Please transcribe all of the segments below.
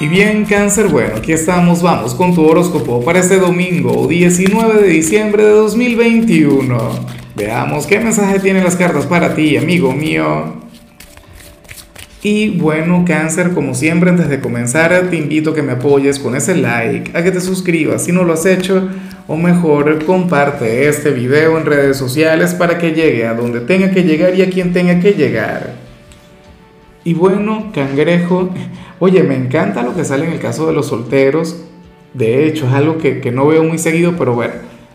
Y bien, cáncer, bueno, aquí estamos, vamos con tu horóscopo para este domingo 19 de diciembre de 2021. Veamos qué mensaje tienen las cartas para ti, amigo mío. Y bueno, cáncer, como siempre, antes de comenzar, te invito a que me apoyes con ese like, a que te suscribas si no lo has hecho, o mejor, comparte este video en redes sociales para que llegue a donde tenga que llegar y a quien tenga que llegar. Y bueno, cangrejo, Oye, me encanta lo que sale en el caso de los solteros. De hecho, es algo que, no veo muy seguido, pero bueno,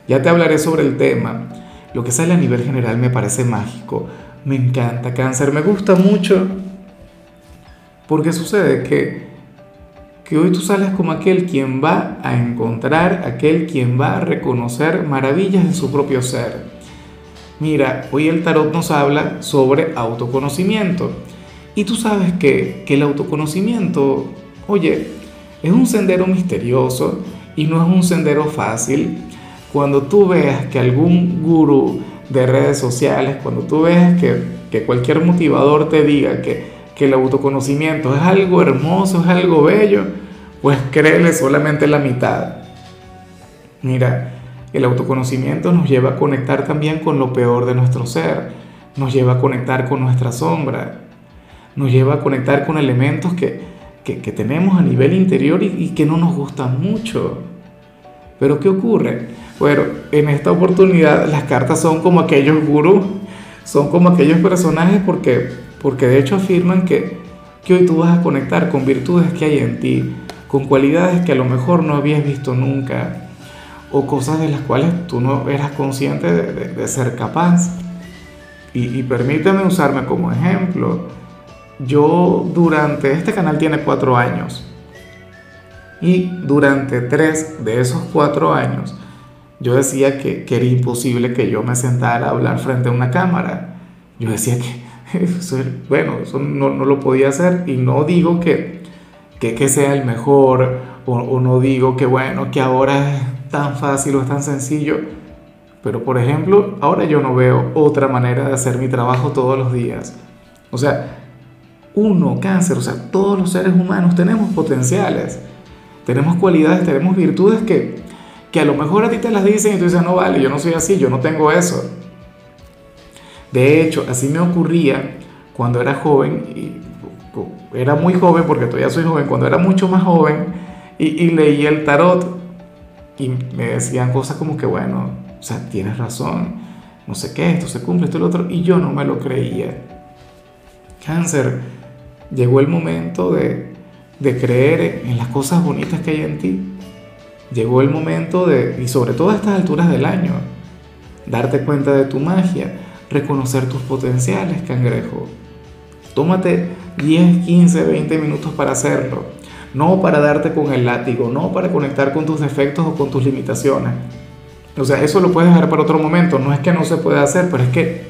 ya te hablaré sobre el tema. Lo que sale a nivel general me parece mágico. Me encanta cáncer, me gusta mucho. Porque sucede que, que hoy tú sales como aquel quien va a encontrar, aquel quien va a reconocer maravillas en su propio ser. Mira, hoy el tarot nos habla sobre autoconocimiento. Y tú sabes que, el autoconocimiento, oye, es un sendero misterioso y no es un sendero fácil. Cuando tú veas que algún gurú de redes sociales, cuando tú veas que, cualquier motivador te diga que, que el autoconocimiento es algo hermoso, es algo bello, pues créele solamente la mitad. Mira, el autoconocimiento nos lleva a conectar también con lo peor de nuestro ser, nos lleva a conectar con nuestra sombra, nos lleva a conectar con elementos que, tenemos a nivel interior y, que no nos gustan mucho. Pero ¿qué ocurre? Bueno, en esta oportunidad las cartas son como aquellos gurús, son como aquellos personajes porque, porque de hecho afirman que, que hoy tú vas a conectar con virtudes que hay en ti, con cualidades que a lo mejor no habías visto nunca, o cosas de las cuales tú no eras consciente de, ser capaz. Y, y permíteme usarme como ejemplo. Yo durante, este canal tiene cuatro años y durante tres de esos cuatro años yo decía que, que era imposible que yo me sentara a hablar frente a una cámara. Yo decía que, bueno, eso no, no, lo podía hacer y no digo que, que, sea el mejor o, o no digo que, bueno, que ahora es tan fácil o es tan sencillo. Pero por ejemplo, ahora yo no veo otra manera de hacer mi trabajo todos los días. O sea, uno, cáncer, o sea, todos los seres humanos tenemos potenciales, tenemos cualidades, tenemos virtudes que, que a lo mejor a ti te las dicen y tú dices, no vale, yo no soy así, yo no tengo eso. De hecho, así me ocurría cuando era joven, y era muy joven porque todavía soy joven, cuando era mucho más joven y, y leía el tarot y me decían cosas como que, bueno, o sea, tienes razón, no sé qué, esto se cumple, esto y lo otro, y yo no me lo creía. Cáncer, Llegó el momento de, creer en las cosas bonitas que hay en ti. Llegó el momento de, y sobre todo a estas alturas del año, darte cuenta de tu magia, reconocer tus potenciales, cangrejo. Tómate 10, 15, 20 minutos para hacerlo. No para darte con el látigo, no para conectar con tus defectos o con tus limitaciones. O sea, eso lo puedes dejar para otro momento. No es que no se pueda hacer, pero es que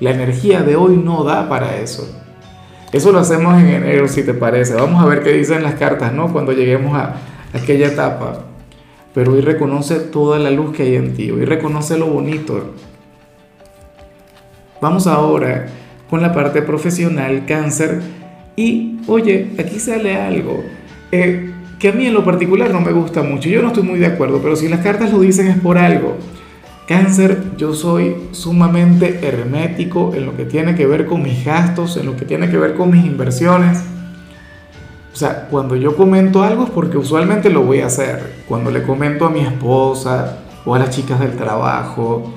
la energía de hoy no da para eso. Eso lo hacemos en enero, si te parece. Vamos a ver qué dicen las cartas, ¿no? Cuando lleguemos a aquella etapa. Pero hoy reconoce toda la luz que hay en ti, hoy reconoce lo bonito. Vamos ahora con la parte profesional, cáncer. Y oye, aquí sale algo eh, que a mí en lo particular no me gusta mucho. Yo no estoy muy de acuerdo, pero si las cartas lo dicen es por algo. Cáncer, yo soy sumamente hermético en lo que tiene que ver con mis gastos, en lo que tiene que ver con mis inversiones. O sea, cuando yo comento algo es porque usualmente lo voy a hacer. Cuando le comento a mi esposa o a las chicas del trabajo,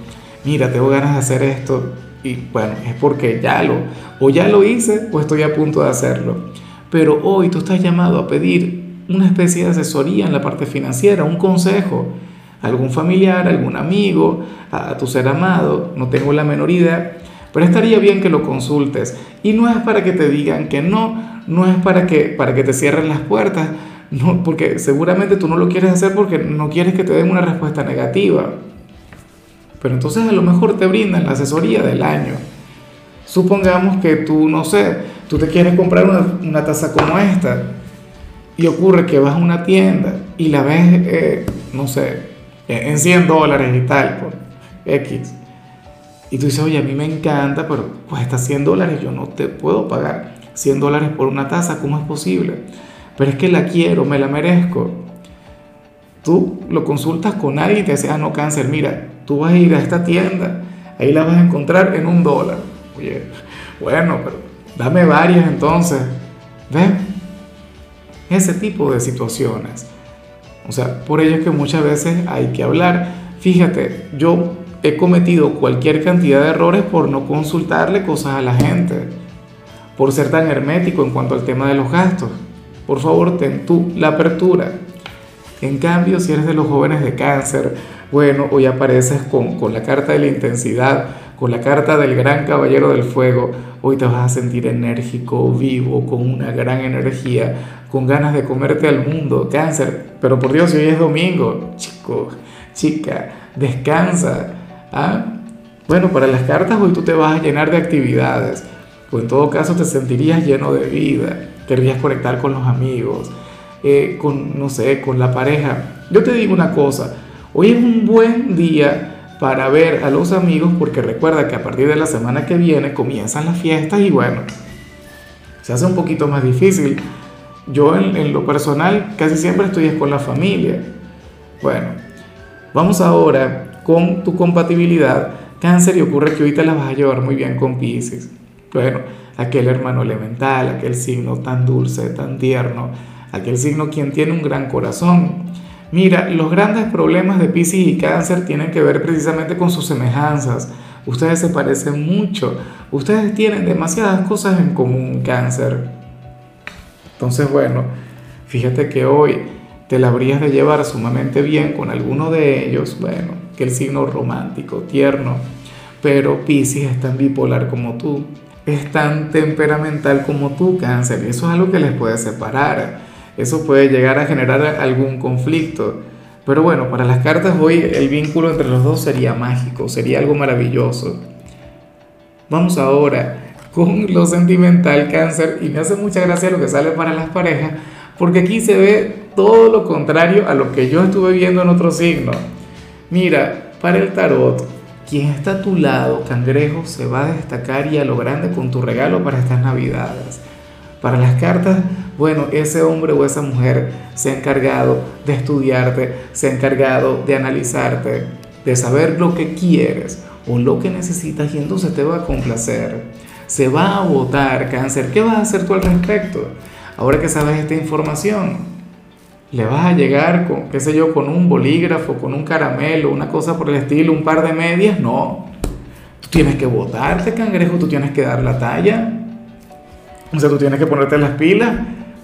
mira, tengo ganas de hacer esto. Y bueno, es porque ya lo, o ya lo hice o estoy a punto de hacerlo. Pero hoy tú estás llamado a pedir una especie de asesoría en la parte financiera, un consejo algún familiar, algún amigo, a, tu ser amado, no tengo la menor idea, pero estaría bien que lo consultes. Y no es para que te digan que no, no es para que, para que te cierren las puertas, no, porque seguramente tú no lo quieres hacer porque no quieres que te den una respuesta negativa. Pero entonces a lo mejor te brindan la asesoría del año. Supongamos que tú, no sé, tú te quieres comprar una, una taza como esta y ocurre que vas a una tienda y la ves, eh, no sé, en 100 dólares y tal, por X. Y tú dices, oye, a mí me encanta, pero cuesta 100 dólares, yo no te puedo pagar 100 dólares por una taza, ¿cómo es posible? pero es que la quiero, me la merezco. Tú lo consultas con alguien y te dice, ah, no, cáncer, mira, tú vas a ir a esta tienda, ahí la vas a encontrar en un dólar. Oye, bueno, pero dame varias entonces. ¿Ves? Ese tipo de situaciones. O sea, por ello es que muchas veces hay que hablar. Fíjate, yo he cometido cualquier cantidad de errores por no consultarle cosas a la gente, por ser tan hermético en cuanto al tema de los gastos. Por favor, ten tú la apertura. En cambio, si eres de los jóvenes de cáncer, bueno, hoy apareces con, con la carta de la intensidad, con la carta del gran caballero del fuego, hoy te vas a sentir enérgico, vivo, con una gran energía, con ganas de comerte al mundo, cáncer. Pero por Dios, hoy es domingo, chico, chica, descansa. ¿ah? Bueno, para las cartas hoy tú te vas a llenar de actividades, o en todo caso te sentirías lleno de vida, querrías conectar con los amigos, eh, con, no sé, con la pareja. Yo te digo una cosa, hoy es un buen día para ver a los amigos, porque recuerda que a partir de la semana que viene comienzan las fiestas y bueno, se hace un poquito más difícil. Yo en, lo personal casi siempre estoy con la familia. Bueno, vamos ahora con tu compatibilidad. Cáncer y ocurre que te la vas a llevar muy bien con Pisces. Bueno, aquel hermano elemental, aquel signo tan dulce, tan tierno, aquel signo quien tiene un gran corazón Mira, los grandes problemas de Pisces y Cáncer tienen que ver precisamente con sus semejanzas. Ustedes se parecen mucho. Ustedes tienen demasiadas cosas en común, Cáncer. Entonces, bueno, fíjate que hoy te la habrías de llevar sumamente bien con alguno de ellos. Bueno, que el signo romántico, tierno. Pero Pisces es tan bipolar como tú. Es tan temperamental como tú, Cáncer. Y eso es algo que les puede separar eso puede llegar a generar algún conflicto. Pero bueno, para las cartas hoy el vínculo entre los dos sería mágico, sería algo maravilloso. Vamos ahora con lo sentimental cáncer y me hace mucha gracia lo que sale para las parejas porque aquí se ve todo lo contrario a lo que yo estuve viendo en otro signo. Mira, para el tarot, quien está a tu lado, cangrejo, se va a destacar y a lo grande con tu regalo para estas navidades. Para las cartas, bueno, ese hombre o esa mujer se ha encargado de estudiarte, se ha encargado de analizarte, de saber lo que quieres o lo que necesitas y entonces te va a complacer. Se va a votar cáncer. ¿Qué vas a hacer tú al respecto? Ahora que sabes esta información, le vas a llegar con, qué sé yo, con un bolígrafo, con un caramelo, una cosa por el estilo, un par de medias. No. Tú tienes que votarte, cangrejo, tú tienes que dar la talla. O sea, tú tienes que ponerte las pilas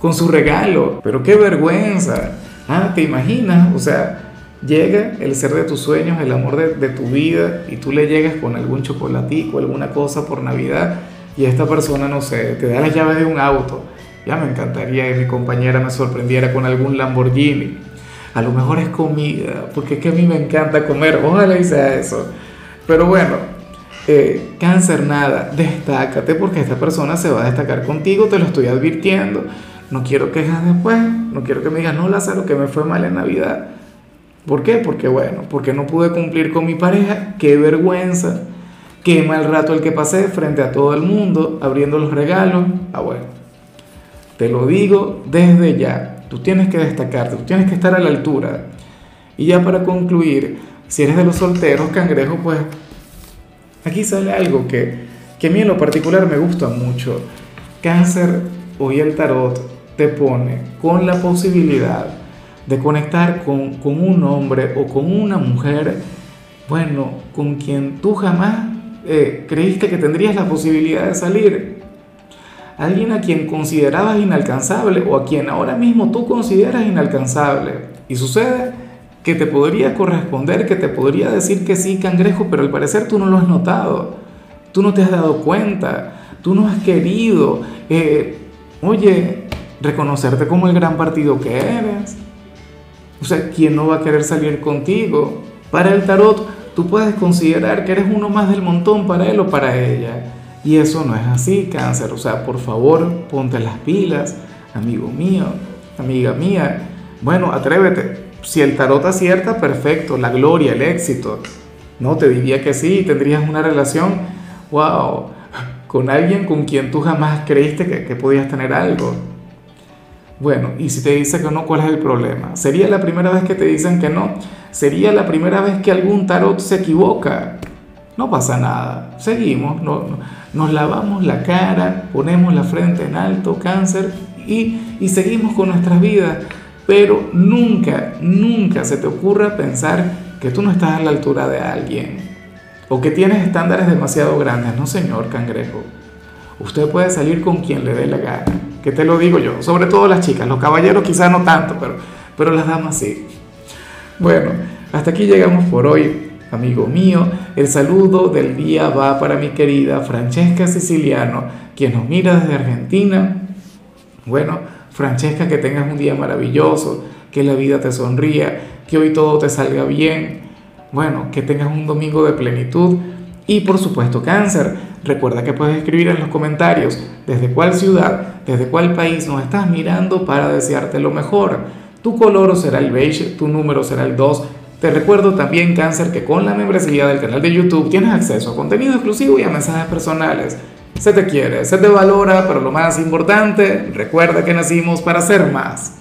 con su regalo. Pero qué vergüenza. Ah, ¿te imaginas? O sea, llega el ser de tus sueños, el amor de, tu vida, y tú le llegas con algún chocolatico, alguna cosa por Navidad, y esta persona, no sé, te da las llaves de un auto. Ya me encantaría que mi compañera me sorprendiera con algún Lamborghini. A lo mejor es comida, porque es que a mí me encanta comer. Ojalá y sea eso. Pero bueno, eh, cáncer nada, destácate porque esta persona se va a destacar contigo, te lo estoy advirtiendo. No quiero quejas después, no quiero que me digas, no, Lázaro, que me fue mal en Navidad. ¿Por qué? Porque bueno, porque no pude cumplir con mi pareja, qué vergüenza, qué mal rato el que pasé frente a todo el mundo, abriendo los regalos. Ah, bueno, te lo digo desde ya, tú tienes que destacarte, tú tienes que estar a la altura. Y ya para concluir, si eres de los solteros, cangrejo, pues aquí sale algo que, que a mí en lo particular me gusta mucho. Cáncer, hoy el tarot te pone con la posibilidad de conectar con, un hombre o con una mujer, bueno, con quien tú jamás eh, creíste que tendrías la posibilidad de salir. Alguien a quien considerabas inalcanzable o a quien ahora mismo tú consideras inalcanzable. Y sucede que te podría corresponder, que te podría decir que sí, cangrejo, pero al parecer tú no lo has notado. Tú no te has dado cuenta. Tú no has querido. Eh, oye, reconocerte como el gran partido que eres. O sea, ¿quién no va a querer salir contigo? Para el tarot, tú puedes considerar que eres uno más del montón para él o para ella. Y eso no es así, cáncer. O sea, por favor, ponte las pilas, amigo mío, amiga mía. Bueno, atrévete. Si el tarot acierta, perfecto, la gloria, el éxito. No, te diría que sí, tendrías una relación, wow, con alguien con quien tú jamás creíste que, que podías tener algo. Bueno, y si te dice que no, ¿cuál es el problema? ¿Sería la primera vez que te dicen que no? ¿Sería la primera vez que algún tarot se equivoca? No pasa nada, seguimos, no, nos lavamos la cara, ponemos la frente en alto, cáncer, y, y seguimos con nuestras vidas. Pero nunca, nunca se te ocurra pensar que tú no estás a la altura de alguien o que tienes estándares demasiado grandes. No, señor cangrejo. Usted puede salir con quien le dé la gana, que te lo digo yo, sobre todo las chicas, los caballeros quizás no tanto, pero, pero las damas sí. Bueno, hasta aquí llegamos por hoy, amigo mío. El saludo del día va para mi querida Francesca Siciliano, quien nos mira desde Argentina. Bueno, Francesca, que tengas un día maravilloso, que la vida te sonría, que hoy todo te salga bien. Bueno, que tengas un domingo de plenitud. Y por supuesto, cáncer. Recuerda que puedes escribir en los comentarios desde cuál ciudad, desde cuál país nos estás mirando para desearte lo mejor. Tu color será el beige, tu número será el 2. Te recuerdo también, cáncer, que con la membresía del canal de YouTube tienes acceso a contenido exclusivo y a mensajes personales. Se te quiere, se te valora, pero lo más importante, recuerda que nacimos para ser más.